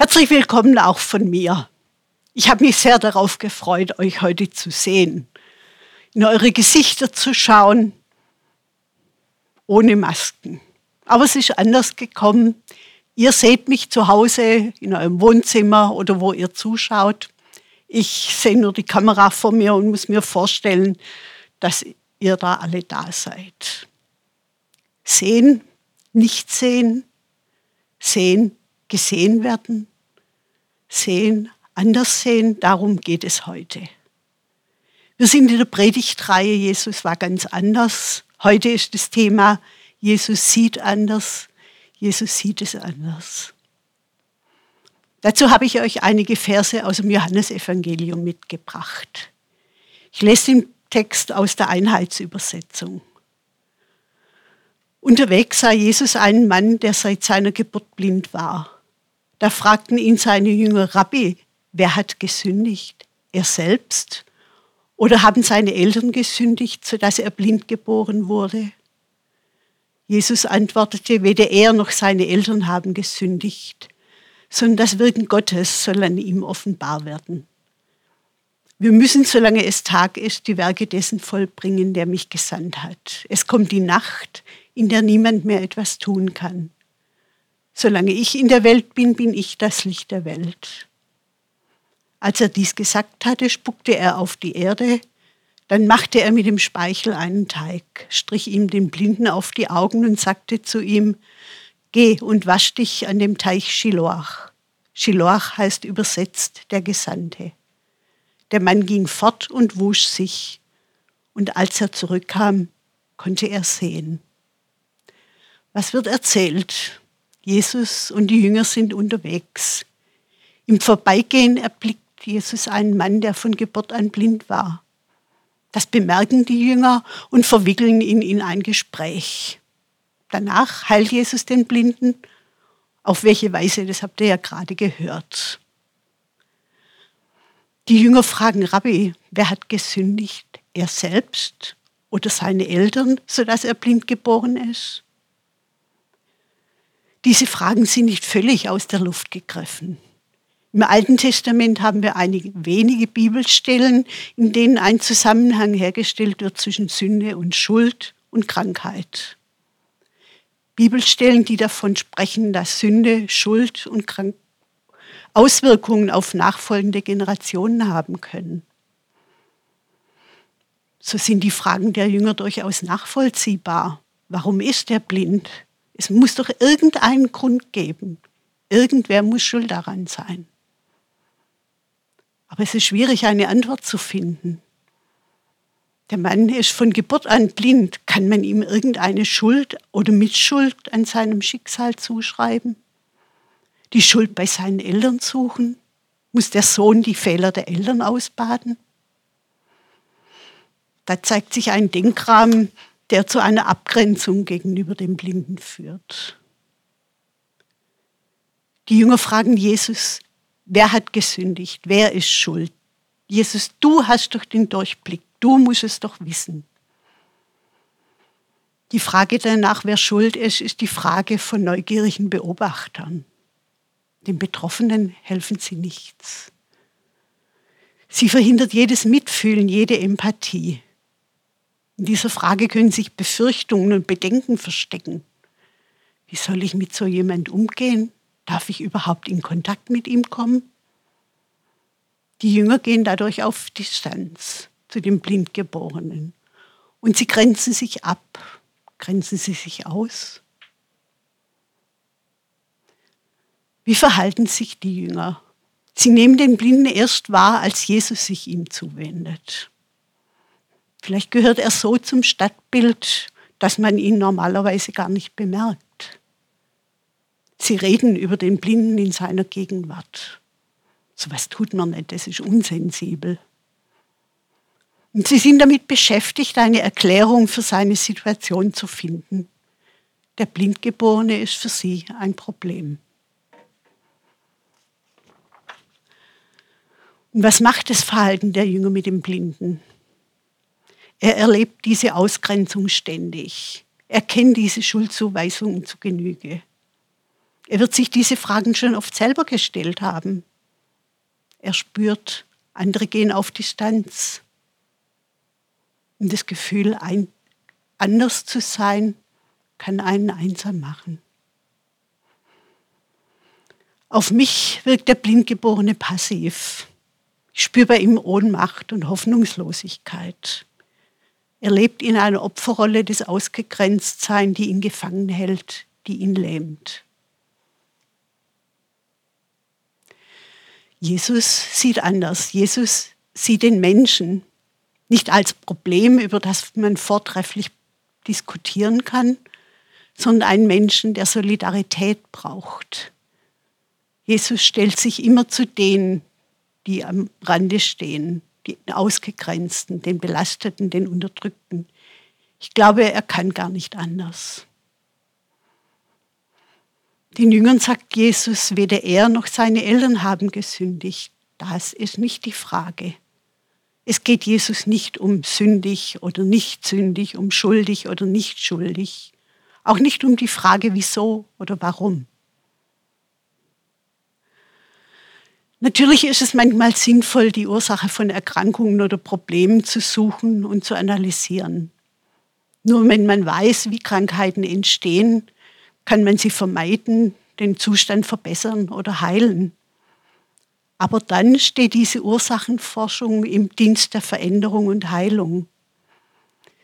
Herzlich willkommen auch von mir. Ich habe mich sehr darauf gefreut, euch heute zu sehen, in eure Gesichter zu schauen, ohne Masken. Aber es ist anders gekommen. Ihr seht mich zu Hause in eurem Wohnzimmer oder wo ihr zuschaut. Ich sehe nur die Kamera vor mir und muss mir vorstellen, dass ihr da alle da seid. Sehen, nicht sehen, sehen, gesehen werden, sehen, anders sehen, darum geht es heute. Wir sind in der Predigtreihe Jesus war ganz anders. Heute ist das Thema Jesus sieht anders, Jesus sieht es anders. Dazu habe ich euch einige Verse aus dem Johannesevangelium mitgebracht. Ich lese den Text aus der Einheitsübersetzung. Unterwegs sah Jesus einen Mann, der seit seiner Geburt blind war. Da fragten ihn seine Jünger, Rabbi, wer hat gesündigt? Er selbst? Oder haben seine Eltern gesündigt, sodass er blind geboren wurde? Jesus antwortete, weder er noch seine Eltern haben gesündigt, sondern das Wirken Gottes soll an ihm offenbar werden. Wir müssen, solange es Tag ist, die Werke dessen vollbringen, der mich gesandt hat. Es kommt die Nacht, in der niemand mehr etwas tun kann. Solange ich in der Welt bin, bin ich das Licht der Welt. Als er dies gesagt hatte, spuckte er auf die Erde, dann machte er mit dem Speichel einen Teig, strich ihm den Blinden auf die Augen und sagte zu ihm, Geh und wasch dich an dem Teich Shiloach. Shiloach heißt übersetzt der Gesandte. Der Mann ging fort und wusch sich, und als er zurückkam, konnte er sehen. Was wird erzählt? Jesus und die Jünger sind unterwegs. Im Vorbeigehen erblickt Jesus einen Mann, der von Geburt an blind war. Das bemerken die Jünger und verwickeln ihn in ein Gespräch. Danach heilt Jesus den Blinden. Auf welche Weise, das habt ihr ja gerade gehört. Die Jünger fragen Rabbi, wer hat gesündigt? Er selbst oder seine Eltern, sodass er blind geboren ist? Diese Fragen sind nicht völlig aus der Luft gegriffen. Im Alten Testament haben wir einige wenige Bibelstellen, in denen ein Zusammenhang hergestellt wird zwischen Sünde und Schuld und Krankheit. Bibelstellen, die davon sprechen, dass Sünde, Schuld und Krank Auswirkungen auf nachfolgende Generationen haben können. So sind die Fragen der Jünger durchaus nachvollziehbar. Warum ist er blind? Es muss doch irgendeinen Grund geben. Irgendwer muss schuld daran sein. Aber es ist schwierig, eine Antwort zu finden. Der Mann ist von Geburt an blind. Kann man ihm irgendeine Schuld oder Mitschuld an seinem Schicksal zuschreiben? Die Schuld bei seinen Eltern suchen? Muss der Sohn die Fehler der Eltern ausbaden? Da zeigt sich ein Denkrahmen, der zu einer Abgrenzung gegenüber dem Blinden führt. Die Jünger fragen Jesus, wer hat gesündigt, wer ist schuld? Jesus, du hast doch den Durchblick, du musst es doch wissen. Die Frage danach, wer schuld ist, ist die Frage von neugierigen Beobachtern. Den Betroffenen helfen sie nichts. Sie verhindert jedes Mitfühlen, jede Empathie. In dieser Frage können sich Befürchtungen und Bedenken verstecken. Wie soll ich mit so jemand umgehen? Darf ich überhaupt in Kontakt mit ihm kommen? Die Jünger gehen dadurch auf Distanz zu dem Blindgeborenen. Und sie grenzen sich ab. Grenzen sie sich aus? Wie verhalten sich die Jünger? Sie nehmen den Blinden erst wahr, als Jesus sich ihm zuwendet. Vielleicht gehört er so zum Stadtbild, dass man ihn normalerweise gar nicht bemerkt. Sie reden über den Blinden in seiner Gegenwart. So was tut man nicht, das ist unsensibel. Und sie sind damit beschäftigt, eine Erklärung für seine Situation zu finden. Der Blindgeborene ist für sie ein Problem. Und was macht das Verhalten der Jünger mit dem Blinden? Er erlebt diese Ausgrenzung ständig. Er kennt diese Schuldzuweisungen zu Genüge. Er wird sich diese Fragen schon oft selber gestellt haben. Er spürt, andere gehen auf Distanz. Und das Gefühl, ein, anders zu sein, kann einen einsam machen. Auf mich wirkt der Blindgeborene passiv. Ich spüre bei ihm Ohnmacht und Hoffnungslosigkeit. Er lebt in einer Opferrolle des Ausgegrenztseins, die ihn gefangen hält, die ihn lähmt. Jesus sieht anders. Jesus sieht den Menschen nicht als Problem, über das man vortrefflich diskutieren kann, sondern einen Menschen, der Solidarität braucht. Jesus stellt sich immer zu denen, die am Rande stehen, den Ausgegrenzten, den Belasteten, den Unterdrückten. Ich glaube, er kann gar nicht anders. Den Jüngern sagt Jesus, weder er noch seine Eltern haben gesündigt. Das ist nicht die Frage. Es geht Jesus nicht um sündig oder nicht sündig, um schuldig oder nicht schuldig. Auch nicht um die Frage, wieso oder warum. Natürlich ist es manchmal sinnvoll, die Ursache von Erkrankungen oder Problemen zu suchen und zu analysieren. Nur wenn man weiß, wie Krankheiten entstehen, kann man sie vermeiden, den Zustand verbessern oder heilen. Aber dann steht diese Ursachenforschung im Dienst der Veränderung und Heilung.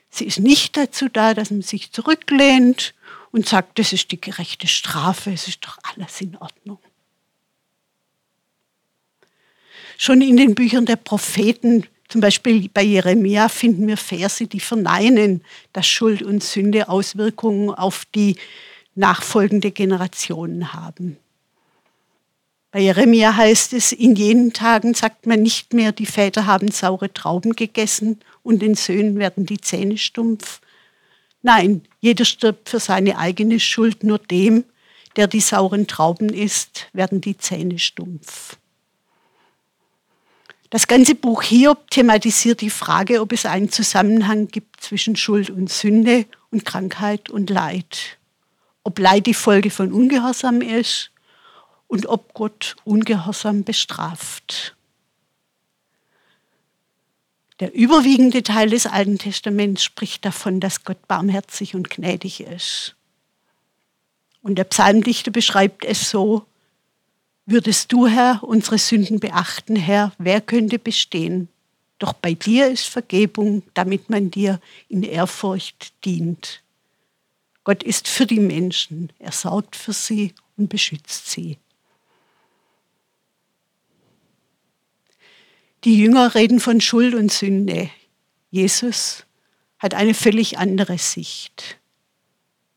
Sie ist nicht dazu da, dass man sich zurücklehnt und sagt, das ist die gerechte Strafe, es ist doch alles in Ordnung. Schon in den Büchern der Propheten, zum Beispiel bei Jeremia, finden wir Verse, die verneinen, dass Schuld und Sünde Auswirkungen auf die nachfolgende Generationen haben. Bei Jeremia heißt es, in jenen Tagen sagt man nicht mehr, die Väter haben saure Trauben gegessen und den Söhnen werden die Zähne stumpf. Nein, jeder stirbt für seine eigene Schuld, nur dem, der die sauren Trauben isst, werden die Zähne stumpf. Das ganze Buch Hiob thematisiert die Frage, ob es einen Zusammenhang gibt zwischen Schuld und Sünde und Krankheit und Leid ob Leid die Folge von Ungehorsam ist und ob Gott Ungehorsam bestraft. Der überwiegende Teil des Alten Testaments spricht davon, dass Gott barmherzig und gnädig ist. Und der Psalmdichter beschreibt es so, würdest du, Herr, unsere Sünden beachten, Herr, wer könnte bestehen? Doch bei dir ist Vergebung, damit man dir in Ehrfurcht dient. Gott ist für die Menschen. Er sorgt für sie und beschützt sie. Die Jünger reden von Schuld und Sünde. Jesus hat eine völlig andere Sicht.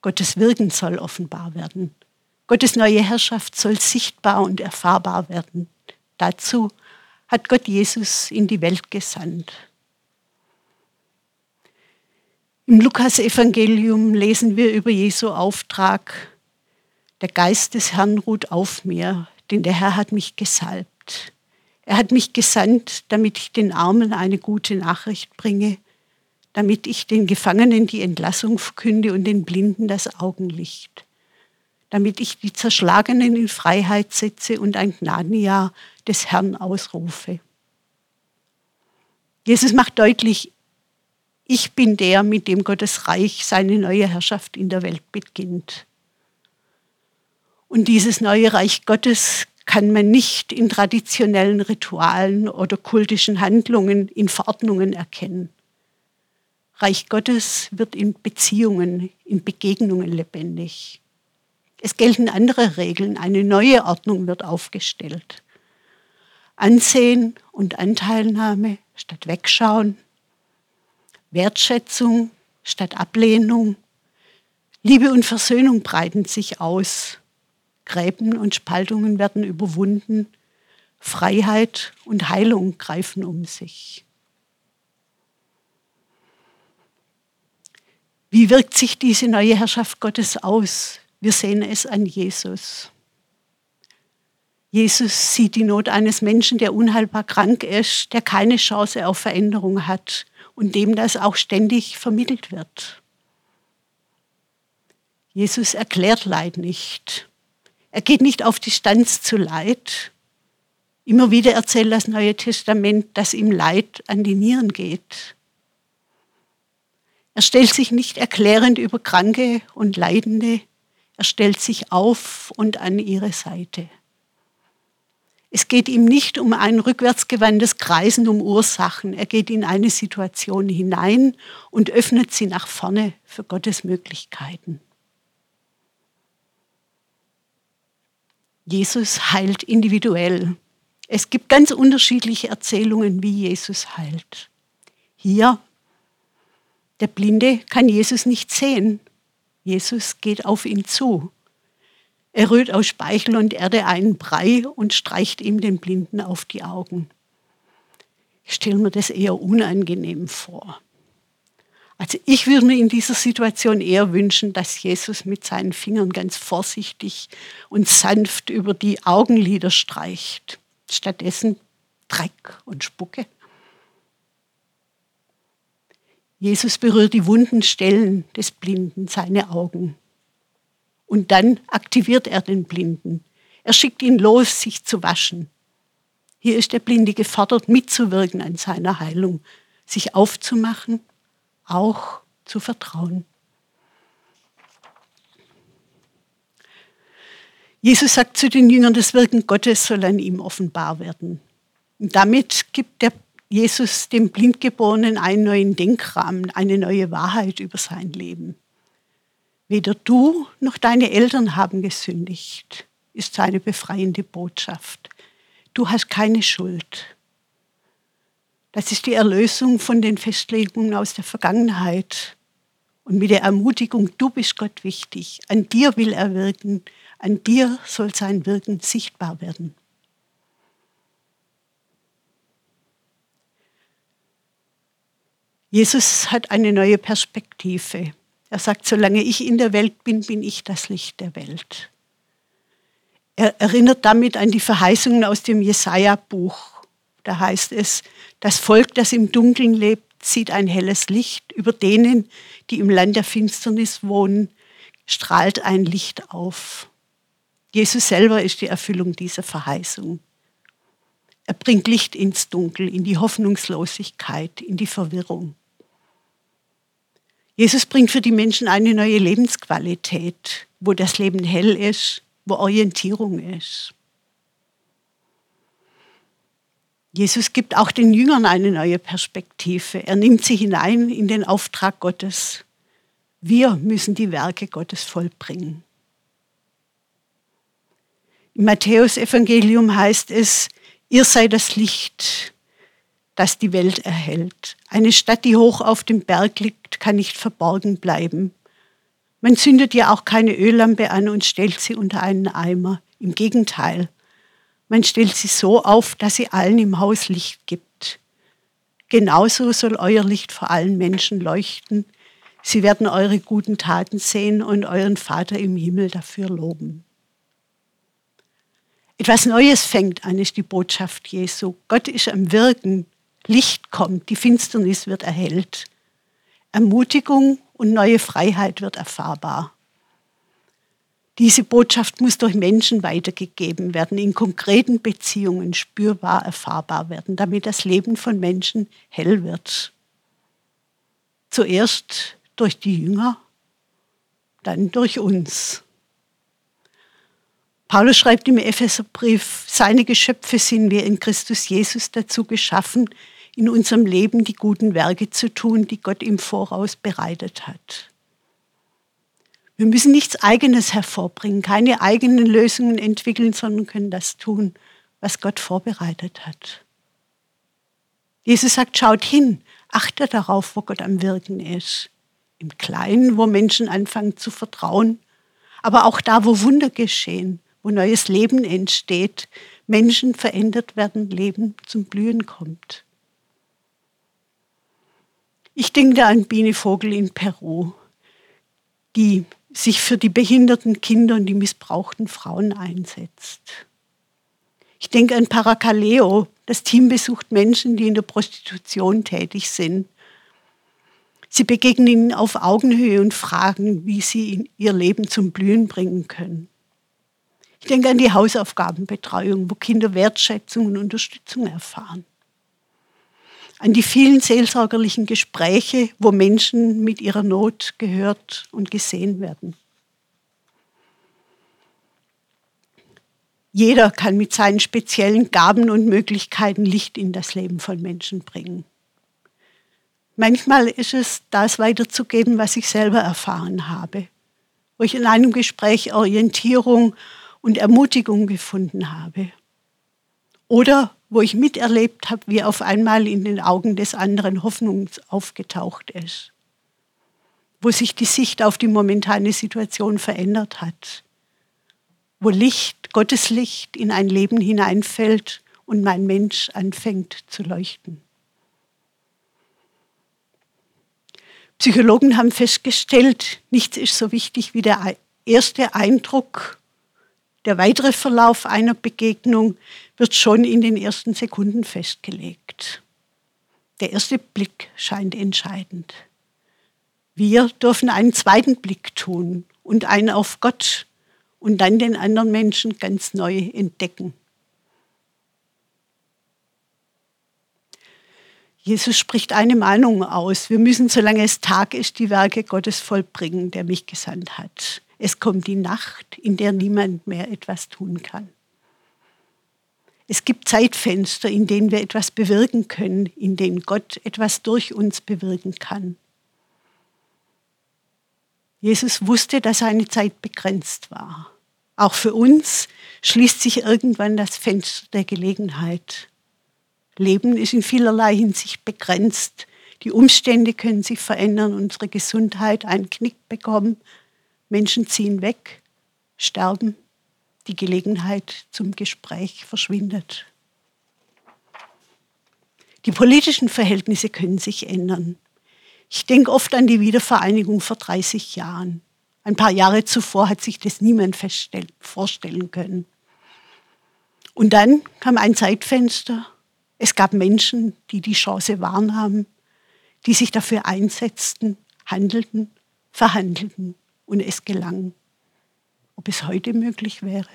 Gottes Wirken soll offenbar werden. Gottes neue Herrschaft soll sichtbar und erfahrbar werden. Dazu hat Gott Jesus in die Welt gesandt. Im Lukas-Evangelium lesen wir über Jesu Auftrag, der Geist des Herrn ruht auf mir, denn der Herr hat mich gesalbt. Er hat mich gesandt, damit ich den Armen eine gute Nachricht bringe, damit ich den Gefangenen die Entlassung verkünde und den Blinden das Augenlicht, damit ich die Zerschlagenen in Freiheit setze und ein Gnadenjahr des Herrn ausrufe. Jesus macht deutlich, ich bin der, mit dem Gottes Reich seine neue Herrschaft in der Welt beginnt. Und dieses neue Reich Gottes kann man nicht in traditionellen Ritualen oder kultischen Handlungen, in Verordnungen erkennen. Reich Gottes wird in Beziehungen, in Begegnungen lebendig. Es gelten andere Regeln, eine neue Ordnung wird aufgestellt. Ansehen und Anteilnahme statt Wegschauen, Wertschätzung statt Ablehnung. Liebe und Versöhnung breiten sich aus. Gräben und Spaltungen werden überwunden. Freiheit und Heilung greifen um sich. Wie wirkt sich diese neue Herrschaft Gottes aus? Wir sehen es an Jesus. Jesus sieht die Not eines Menschen, der unheilbar krank ist, der keine Chance auf Veränderung hat und dem das auch ständig vermittelt wird. Jesus erklärt Leid nicht. Er geht nicht auf Distanz zu Leid. Immer wieder erzählt das Neue Testament, dass ihm Leid an die Nieren geht. Er stellt sich nicht erklärend über Kranke und Leidende, er stellt sich auf und an ihre Seite. Es geht ihm nicht um ein rückwärtsgewandtes Kreisen um Ursachen. Er geht in eine Situation hinein und öffnet sie nach vorne für Gottes Möglichkeiten. Jesus heilt individuell. Es gibt ganz unterschiedliche Erzählungen, wie Jesus heilt. Hier, der Blinde kann Jesus nicht sehen. Jesus geht auf ihn zu. Er rührt aus Speichel und Erde einen Brei und streicht ihm den Blinden auf die Augen. Ich stelle mir das eher unangenehm vor. Also ich würde mir in dieser Situation eher wünschen, dass Jesus mit seinen Fingern ganz vorsichtig und sanft über die Augenlider streicht. Stattdessen Dreck und Spucke. Jesus berührt die wunden Stellen des Blinden, seine Augen. Und dann aktiviert er den Blinden. Er schickt ihn los, sich zu waschen. Hier ist der Blinde gefordert, mitzuwirken an seiner Heilung, sich aufzumachen, auch zu vertrauen. Jesus sagt zu den Jüngern, das Wirken Gottes soll an ihm offenbar werden. Und damit gibt der Jesus dem Blindgeborenen einen neuen Denkrahmen, eine neue Wahrheit über sein Leben. Weder du noch deine Eltern haben gesündigt, ist seine befreiende Botschaft. Du hast keine Schuld. Das ist die Erlösung von den Festlegungen aus der Vergangenheit. Und mit der Ermutigung, du bist Gott wichtig, an dir will er wirken, an dir soll sein Wirken sichtbar werden. Jesus hat eine neue Perspektive. Er sagt, solange ich in der Welt bin, bin ich das Licht der Welt. Er erinnert damit an die Verheißungen aus dem Jesaja-Buch. Da heißt es, das Volk, das im Dunkeln lebt, sieht ein helles Licht. Über denen, die im Land der Finsternis wohnen, strahlt ein Licht auf. Jesus selber ist die Erfüllung dieser Verheißung. Er bringt Licht ins Dunkel, in die Hoffnungslosigkeit, in die Verwirrung. Jesus bringt für die Menschen eine neue Lebensqualität, wo das Leben hell ist, wo Orientierung ist. Jesus gibt auch den Jüngern eine neue Perspektive. Er nimmt sie hinein in den Auftrag Gottes. Wir müssen die Werke Gottes vollbringen. Im Matthäusevangelium heißt es, ihr seid das Licht das die Welt erhält. Eine Stadt, die hoch auf dem Berg liegt, kann nicht verborgen bleiben. Man zündet ja auch keine Öllampe an und stellt sie unter einen Eimer. Im Gegenteil, man stellt sie so auf, dass sie allen im Haus Licht gibt. Genauso soll euer Licht vor allen Menschen leuchten. Sie werden eure guten Taten sehen und euren Vater im Himmel dafür loben. Etwas Neues fängt an, ist die Botschaft Jesu. Gott ist am Wirken Licht kommt, die Finsternis wird erhellt. Ermutigung und neue Freiheit wird erfahrbar. Diese Botschaft muss durch Menschen weitergegeben werden, in konkreten Beziehungen spürbar erfahrbar werden, damit das Leben von Menschen hell wird. Zuerst durch die Jünger, dann durch uns. Paulus schreibt im Epheserbrief, seine Geschöpfe sind wir in Christus Jesus dazu geschaffen, in unserem Leben die guten Werke zu tun, die Gott im Voraus bereitet hat. Wir müssen nichts Eigenes hervorbringen, keine eigenen Lösungen entwickeln, sondern können das tun, was Gott vorbereitet hat. Jesus sagt, schaut hin, achtet darauf, wo Gott am Wirken ist. Im Kleinen, wo Menschen anfangen zu vertrauen, aber auch da, wo Wunder geschehen, wo neues Leben entsteht, Menschen verändert werden, Leben zum Blühen kommt. Ich denke da an Biene Vogel in Peru, die sich für die behinderten Kinder und die missbrauchten Frauen einsetzt. Ich denke an Paracaleo. Das Team besucht Menschen, die in der Prostitution tätig sind. Sie begegnen ihnen auf Augenhöhe und fragen, wie sie ihr Leben zum Blühen bringen können. Ich denke an die Hausaufgabenbetreuung, wo Kinder Wertschätzung und Unterstützung erfahren. An die vielen seelsorgerlichen Gespräche, wo Menschen mit ihrer Not gehört und gesehen werden. Jeder kann mit seinen speziellen Gaben und Möglichkeiten Licht in das Leben von Menschen bringen. Manchmal ist es, das weiterzugeben, was ich selber erfahren habe, wo ich in einem Gespräch Orientierung und Ermutigung gefunden habe. Oder wo ich miterlebt habe, wie auf einmal in den Augen des anderen Hoffnung aufgetaucht ist. Wo sich die Sicht auf die momentane Situation verändert hat. Wo Licht, Gottes Licht in ein Leben hineinfällt und mein Mensch anfängt zu leuchten. Psychologen haben festgestellt, nichts ist so wichtig wie der erste Eindruck. Der weitere Verlauf einer Begegnung wird schon in den ersten Sekunden festgelegt. Der erste Blick scheint entscheidend. Wir dürfen einen zweiten Blick tun und einen auf Gott und dann den anderen Menschen ganz neu entdecken. Jesus spricht eine Meinung aus. Wir müssen, solange es Tag ist, die Werke Gottes vollbringen, der mich gesandt hat. Es kommt die Nacht, in der niemand mehr etwas tun kann. Es gibt Zeitfenster, in denen wir etwas bewirken können, in denen Gott etwas durch uns bewirken kann. Jesus wusste, dass seine Zeit begrenzt war. Auch für uns schließt sich irgendwann das Fenster der Gelegenheit. Leben ist in vielerlei Hinsicht begrenzt. Die Umstände können sich verändern, unsere Gesundheit einen Knick bekommen, Menschen ziehen weg, sterben, die Gelegenheit zum Gespräch verschwindet. Die politischen Verhältnisse können sich ändern. Ich denke oft an die Wiedervereinigung vor 30 Jahren. Ein paar Jahre zuvor hat sich das niemand vorstellen können. Und dann kam ein Zeitfenster es gab Menschen, die die Chance wahrnahmen, die sich dafür einsetzten, handelten, verhandelten und es gelang. Ob es heute möglich wäre?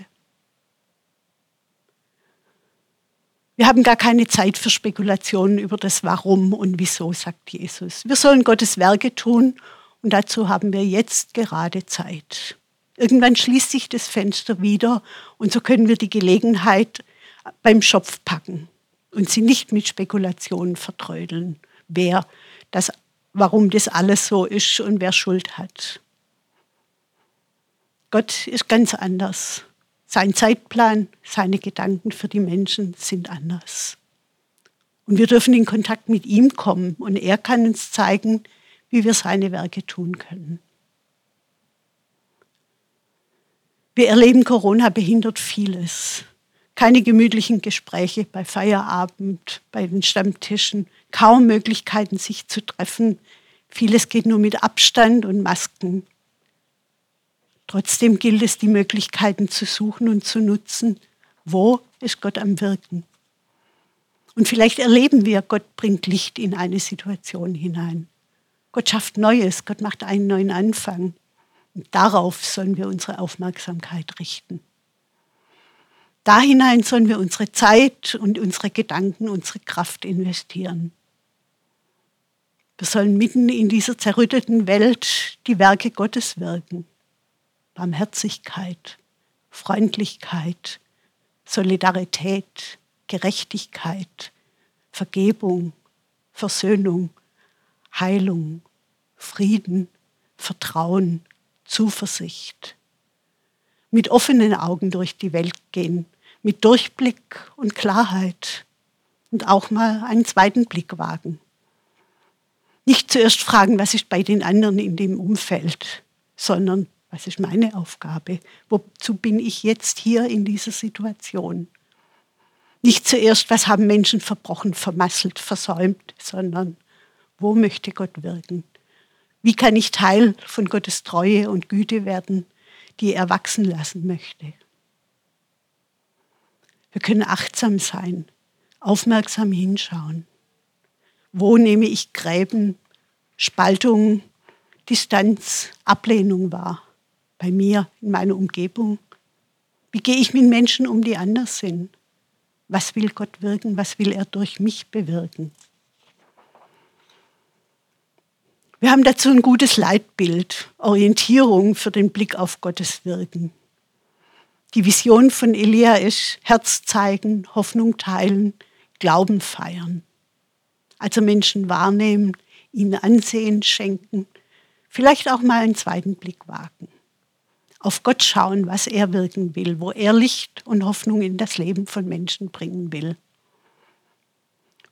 Wir haben gar keine Zeit für Spekulationen über das Warum und Wieso, sagt Jesus. Wir sollen Gottes Werke tun und dazu haben wir jetzt gerade Zeit. Irgendwann schließt sich das Fenster wieder und so können wir die Gelegenheit beim Schopf packen und sie nicht mit Spekulationen vertrödeln, wer das, warum das alles so ist und wer Schuld hat. Gott ist ganz anders. Sein Zeitplan, seine Gedanken für die Menschen sind anders. Und wir dürfen in Kontakt mit ihm kommen und er kann uns zeigen, wie wir seine Werke tun können. Wir erleben, Corona behindert vieles keine gemütlichen Gespräche bei Feierabend, bei den Stammtischen, kaum Möglichkeiten, sich zu treffen. Vieles geht nur mit Abstand und Masken. Trotzdem gilt es, die Möglichkeiten zu suchen und zu nutzen. Wo ist Gott am Wirken? Und vielleicht erleben wir, Gott bringt Licht in eine Situation hinein. Gott schafft Neues, Gott macht einen neuen Anfang. Und darauf sollen wir unsere Aufmerksamkeit richten. Da hinein sollen wir unsere Zeit und unsere Gedanken, unsere Kraft investieren. Wir sollen mitten in dieser zerrütteten Welt die Werke Gottes wirken. Barmherzigkeit, Freundlichkeit, Solidarität, Gerechtigkeit, Vergebung, Versöhnung, Heilung, Frieden, Vertrauen, Zuversicht. Mit offenen Augen durch die Welt gehen mit Durchblick und Klarheit und auch mal einen zweiten Blick wagen. Nicht zuerst fragen, was ist bei den anderen in dem Umfeld, sondern was ist meine Aufgabe? Wozu bin ich jetzt hier in dieser Situation? Nicht zuerst, was haben Menschen verbrochen, vermasselt, versäumt, sondern wo möchte Gott wirken? Wie kann ich Teil von Gottes Treue und Güte werden, die er wachsen lassen möchte? Wir können achtsam sein, aufmerksam hinschauen. Wo nehme ich Gräben, Spaltung, Distanz, Ablehnung wahr? Bei mir, in meiner Umgebung, Wie gehe ich mit Menschen um, die anders sind? Was will Gott wirken? Was will er durch mich bewirken? Wir haben dazu ein gutes Leitbild, Orientierung für den Blick auf Gottes Wirken. Die Vision von Elia ist Herz zeigen, Hoffnung teilen, Glauben feiern. Also Menschen wahrnehmen, ihnen Ansehen schenken, vielleicht auch mal einen zweiten Blick wagen. Auf Gott schauen, was er wirken will, wo er Licht und Hoffnung in das Leben von Menschen bringen will.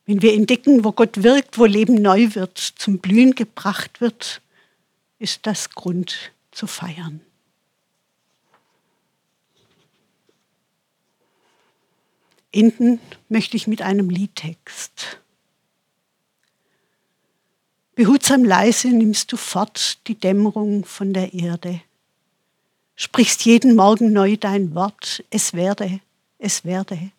Wenn wir entdecken, wo Gott wirkt, wo Leben neu wird, zum Blühen gebracht wird, ist das Grund zu feiern. Enden möchte ich mit einem Liedtext. Behutsam leise nimmst du fort die Dämmerung von der Erde, sprichst jeden Morgen neu dein Wort, es werde, es werde.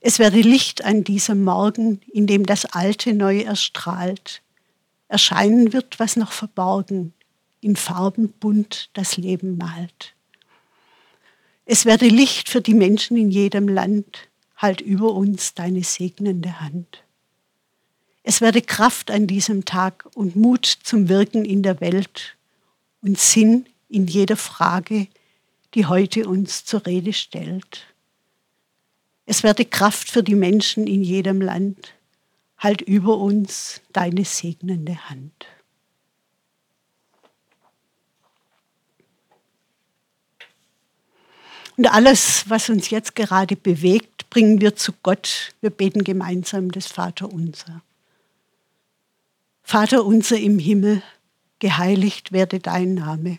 Es werde Licht an diesem Morgen, in dem das Alte neu erstrahlt. Erscheinen wird, was noch verborgen, in Farben bunt das Leben malt. Es werde Licht für die Menschen in jedem Land, halt über uns deine segnende Hand. Es werde Kraft an diesem Tag und Mut zum Wirken in der Welt und Sinn in jeder Frage, die heute uns zur Rede stellt. Es werde Kraft für die Menschen in jedem Land, halt über uns deine segnende Hand. Und alles, was uns jetzt gerade bewegt, bringen wir zu Gott. Wir beten gemeinsam das Vaterunser. Vater unser im Himmel, geheiligt werde dein Name,